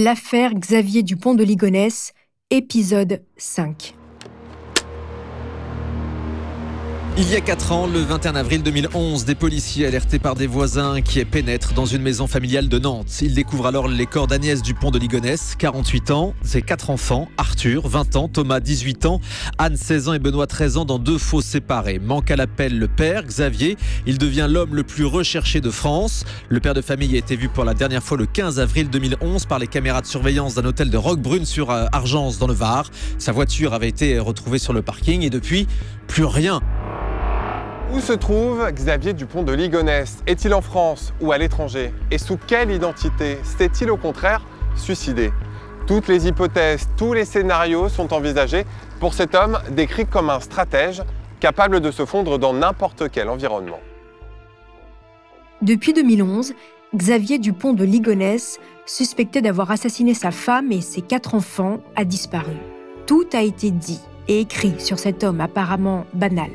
L'affaire Xavier Dupont de Ligonnès, épisode 5. Il y a 4 ans, le 21 avril 2011, des policiers alertés par des voisins qui pénètrent dans une maison familiale de Nantes. Ils découvrent alors les corps d'Agnès Dupont de Ligonnès, 48 ans, ses quatre enfants, Arthur, 20 ans, Thomas, 18 ans, Anne, 16 ans et Benoît, 13 ans, dans deux fosses séparés. Manque à l'appel le père, Xavier. Il devient l'homme le plus recherché de France. Le père de famille a été vu pour la dernière fois le 15 avril 2011 par les caméras de surveillance d'un hôtel de Roquebrune sur Argence dans le Var. Sa voiture avait été retrouvée sur le parking et depuis, plus rien. Où se trouve Xavier Dupont de Ligonnès? Est-il en France ou à l'étranger? Et sous quelle identité S'est-il au contraire suicidé? Toutes les hypothèses, tous les scénarios sont envisagés pour cet homme décrit comme un stratège capable de se fondre dans n'importe quel environnement. Depuis 2011, Xavier Dupont de Ligonnès, suspecté d'avoir assassiné sa femme et ses quatre enfants, a disparu. Tout a été dit et écrit sur cet homme apparemment banal.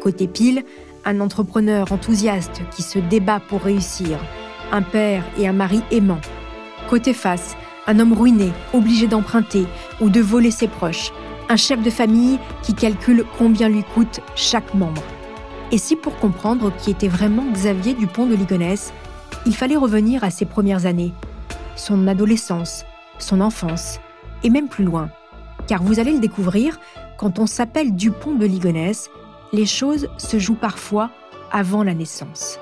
Côté pile, un entrepreneur enthousiaste qui se débat pour réussir, un père et un mari aimant. Côté face, un homme ruiné, obligé d'emprunter ou de voler ses proches, un chef de famille qui calcule combien lui coûte chaque membre. Et si pour comprendre qui était vraiment Xavier Dupont de Ligonnès, il fallait revenir à ses premières années, son adolescence, son enfance, et même plus loin. Car vous allez le découvrir, quand on s'appelle Dupont de Ligonnès, les choses se jouent parfois avant la naissance.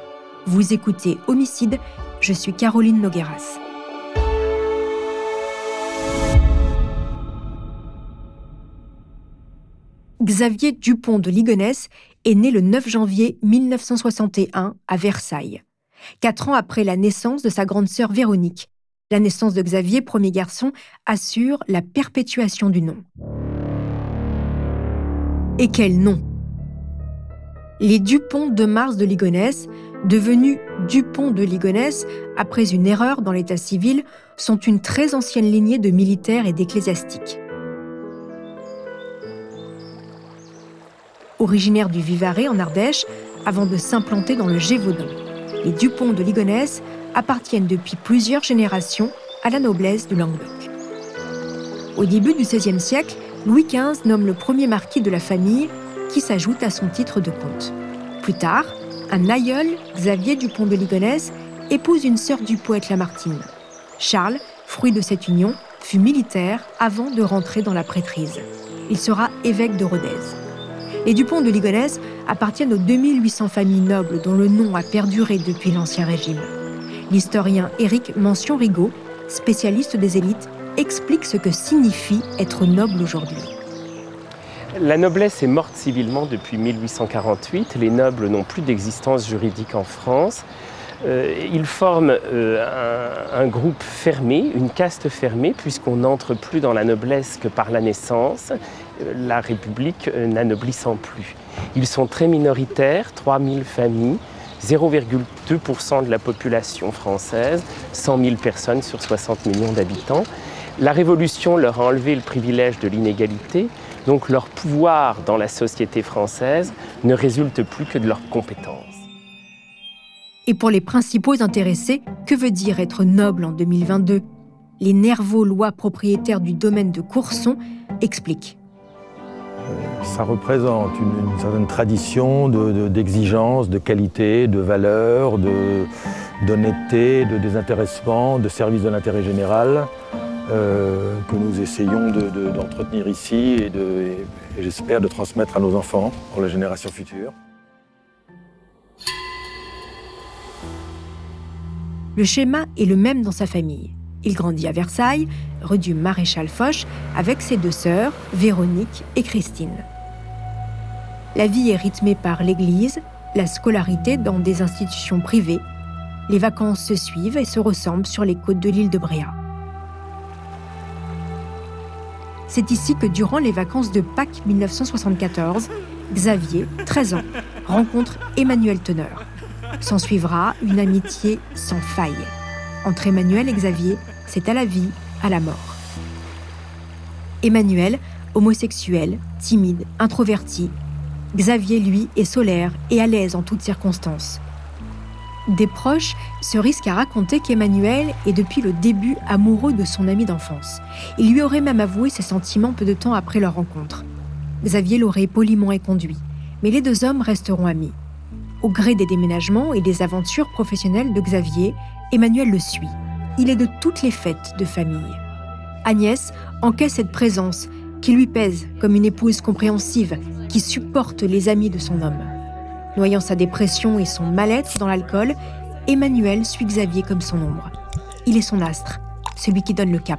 Vous écoutez Homicide, je suis Caroline Nogueras. Xavier Dupont de Ligonnès est né le 9 janvier 1961 à Versailles, quatre ans après la naissance de sa grande sœur Véronique. La naissance de Xavier, premier garçon, assure la perpétuation du nom. Et quel nom? Les Dupont de Mars de Ligonnès, devenus Dupont de Ligonnès après une erreur dans l'état civil, sont une très ancienne lignée de militaires et d'ecclésiastiques. Originaires du Vivarais en Ardèche, avant de s'implanter dans le Gévaudan, les Dupont de Ligonnès appartiennent depuis plusieurs générations à la noblesse du Languedoc. Au début du XVIe siècle, Louis XV nomme le premier marquis de la famille qui s'ajoute à son titre de comte. Plus tard, un aïeul, Xavier Dupont de Ligonnès, épouse une sœur du poète Lamartine. Charles, fruit de cette union, fut militaire avant de rentrer dans la prêtrise. Il sera évêque de Rodez. Les Dupont de Ligonnès appartiennent aux 2800 familles nobles dont le nom a perduré depuis l'Ancien Régime. L'historien Éric Mention-Rigaud, spécialiste des élites, explique ce que signifie être noble aujourd'hui. La noblesse est morte civilement depuis 1848. Les nobles n'ont plus d'existence juridique en France. Euh, ils forment euh, un, groupe fermé, une caste fermée, puisqu'on n'entre plus dans la noblesse que par la naissance, euh, la République n'anoblissant plus. Ils sont très minoritaires, 3000 familles, 0,2% de la population française, 100 000 personnes sur 60 millions d'habitants. La Révolution leur a enlevé le privilège de l'inégalité, donc leur pouvoir dans la société française ne résulte plus que de leurs compétences. Et pour les principaux intéressés, que veut dire être noble en 2022 Les nerveux lois propriétaires du domaine de Courson expliquent. Ça représente une, certaine tradition d'exigence, de, qualité, de valeur, d'honnêteté, de désintéressement, de service de l'intérêt général. Euh, que nous essayons d'entretenir ici et, et j'espère de transmettre à nos enfants pour la génération future. Le schéma est le même dans sa famille. Il grandit à Versailles, rue du Maréchal Foch, avec ses deux sœurs, Véronique et Christine. La vie est rythmée par l'église, la scolarité dans des institutions privées. Les vacances se suivent et se ressemblent sur les côtes de l'île de Bréa. C'est ici que durant les vacances de Pâques 1974, Xavier, 13 ans, rencontre Emmanuel Teneur. S'en suivra une amitié sans faille. Entre Emmanuel et Xavier, c'est à la vie, à la mort. Emmanuel, homosexuel, timide, introverti. Xavier, lui, est solaire et à l'aise en toutes circonstances. Des proches se risquent à raconter qu'Emmanuel est depuis le début amoureux de son ami d'enfance. Il lui aurait même avoué ses sentiments peu de temps après leur rencontre. Xavier l'aurait poliment éconduit, mais les deux hommes resteront amis. Au gré des déménagements et des aventures professionnelles de Xavier, Emmanuel le suit. Il est de toutes les fêtes de famille. Agnès encaisse cette présence qui lui pèse comme une épouse compréhensive qui supporte les amis de son homme. Noyant sa dépression et son mal-être dans l'alcool, Emmanuel suit Xavier comme son ombre. Il est son astre, celui qui donne le cap.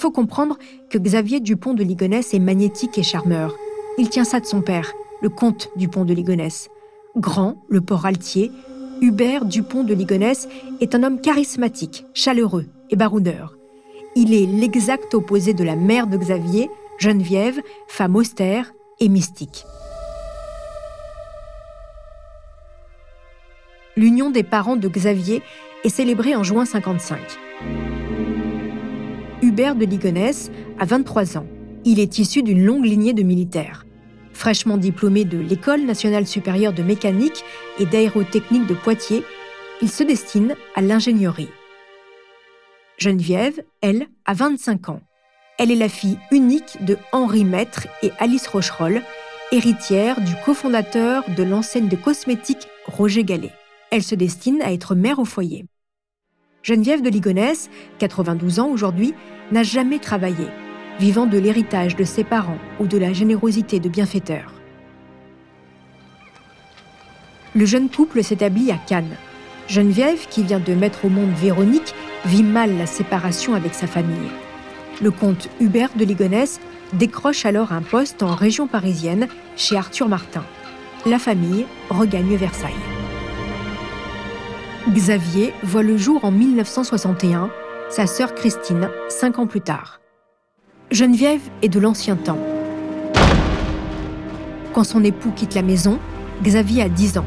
Faut comprendre que Xavier Dupont de Ligonnès est magnétique et charmeur. Il tient ça de son père, le comte Dupont de Ligonnès. Grand, le port altier, Hubert Dupont de Ligonnès est un homme charismatique, chaleureux et baroudeur. Il est l'exact opposé de la mère de Xavier, Geneviève, femme austère et mystique. L'union des parents de Xavier est célébrée en juin 55. De Ligonnès a 23 ans. Il est issu d'une longue lignée de militaires. Fraîchement diplômé de l'École nationale supérieure de mécanique et d'aérotechnique de Poitiers, il se destine à l'ingénierie. Geneviève, elle, a 25 ans. Elle est la fille unique de Henri Maître et Alice Rocherolle, héritière du cofondateur de l'enseigne de cosmétiques Roger Gallet. Elle se destine à être mère au foyer. Geneviève de Ligonnès, 92 ans aujourd'hui, n'a jamais travaillé, vivant de l'héritage de ses parents ou de la générosité de bienfaiteurs. Le jeune couple s'établit à Cannes. Geneviève, qui vient de mettre au monde Véronique, vit mal la séparation avec sa famille. Le comte Hubert de Ligonnès décroche alors un poste en région parisienne chez Arthur Martin. La famille regagne Versailles. Xavier voit le jour en 1961, sa sœur Christine, cinq ans plus tard. Geneviève est de l'ancien temps. Quand son époux quitte la maison, Xavier a 10 ans.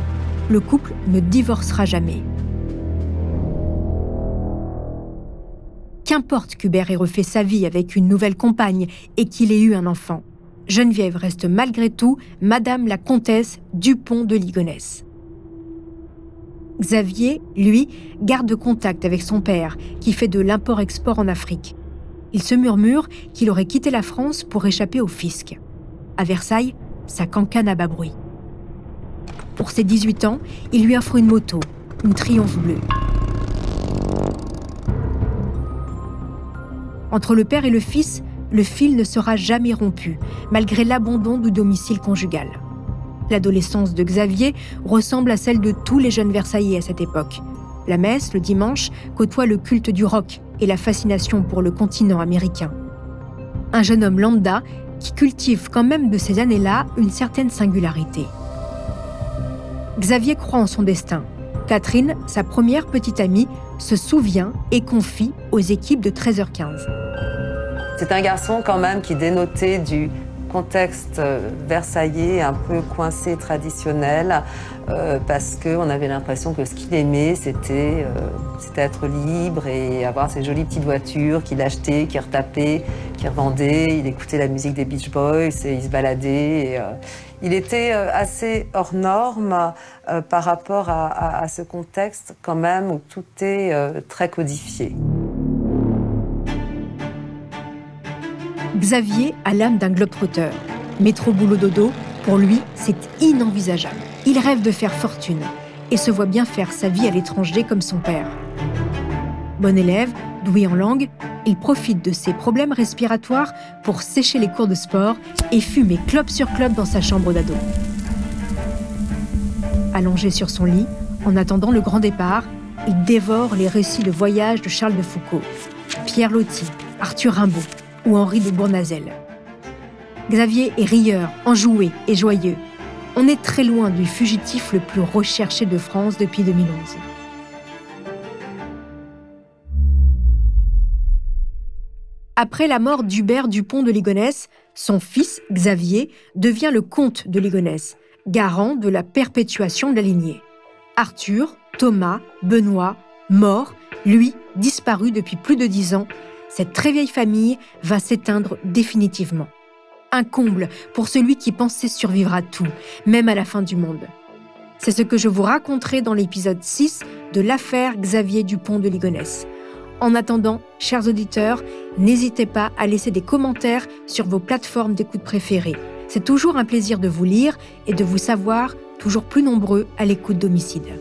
Le couple ne divorcera jamais. Qu'importe qu'Hubert ait refait sa vie avec une nouvelle compagne et qu'il ait eu un enfant, Geneviève reste malgré tout Madame la comtesse Dupont de Ligonnès. Xavier, lui, garde contact avec son père, qui fait de l'import-export en Afrique. Il se murmure qu'il aurait quitté la France pour échapper au fisc. À Versailles, sa cancane à bas bruit. Pour ses 18 ans, il lui offre une moto, une Triomphe bleue. Entre le père et le fils, le fil ne sera jamais rompu, malgré l'abandon du domicile conjugal. L'adolescence de Xavier ressemble à celle de tous les jeunes Versaillais à cette époque. La messe, le dimanche, côtoie le culte du rock et la fascination pour le continent américain. Un jeune homme lambda qui cultive quand même de ces années-là une certaine singularité. Xavier croit en son destin. Catherine, sa première petite amie, se souvient et confie aux équipes de 13h15. C'est un garçon quand même qui dénotait du contexte euh, versaillais un peu coincé traditionnel euh, parce qu'on avait l'impression que ce qu'il aimait c'était euh, être libre et avoir ces jolies petites voitures qu'il achetait, qu'il retapait, qu'il revendait. Il écoutait la musique des Beach Boys et il se baladait. il était assez hors norme par rapport à, à, ce contexte quand même où tout est très codifié. Xavier a l'âme d'un globe-trotteur. Métro boulot dodo, pour lui, c'est inenvisageable. Il rêve de faire fortune et se voit bien faire sa vie à l'étranger comme son père. Bon élève, Doué en langue, il profite de ses problèmes respiratoires pour sécher les cours de sport et fumer club sur club dans sa chambre d'ado. Allongé sur son lit, en attendant le grand départ, il dévore les récits de voyage de Charles de Foucault, Pierre Loti, Arthur Rimbaud ou Henri de Bournazel. Xavier est rieur, enjoué et joyeux. On est très loin du fugitif le plus recherché de France depuis 2011. Après la mort d'Hubert Dupont de Ligonnès, son fils, Xavier, devient le comte de Ligonnès, garant de la perpétuation de la lignée. Arthur, Thomas, Benoît, mort, lui, disparu depuis plus de dix ans, cette très vieille famille va s'éteindre définitivement. Un comble pour celui qui pensait survivre à tout, même à la fin du monde. C'est ce que je vous raconterai dans l'épisode 6 de l'affaire Xavier Dupont de Ligonnès. En attendant, chers auditeurs, n'hésitez pas à laisser des commentaires sur vos plateformes d'écoute préférées. C'est toujours un plaisir de vous lire et de vous savoir toujours plus nombreux à l'écoute d'homicide.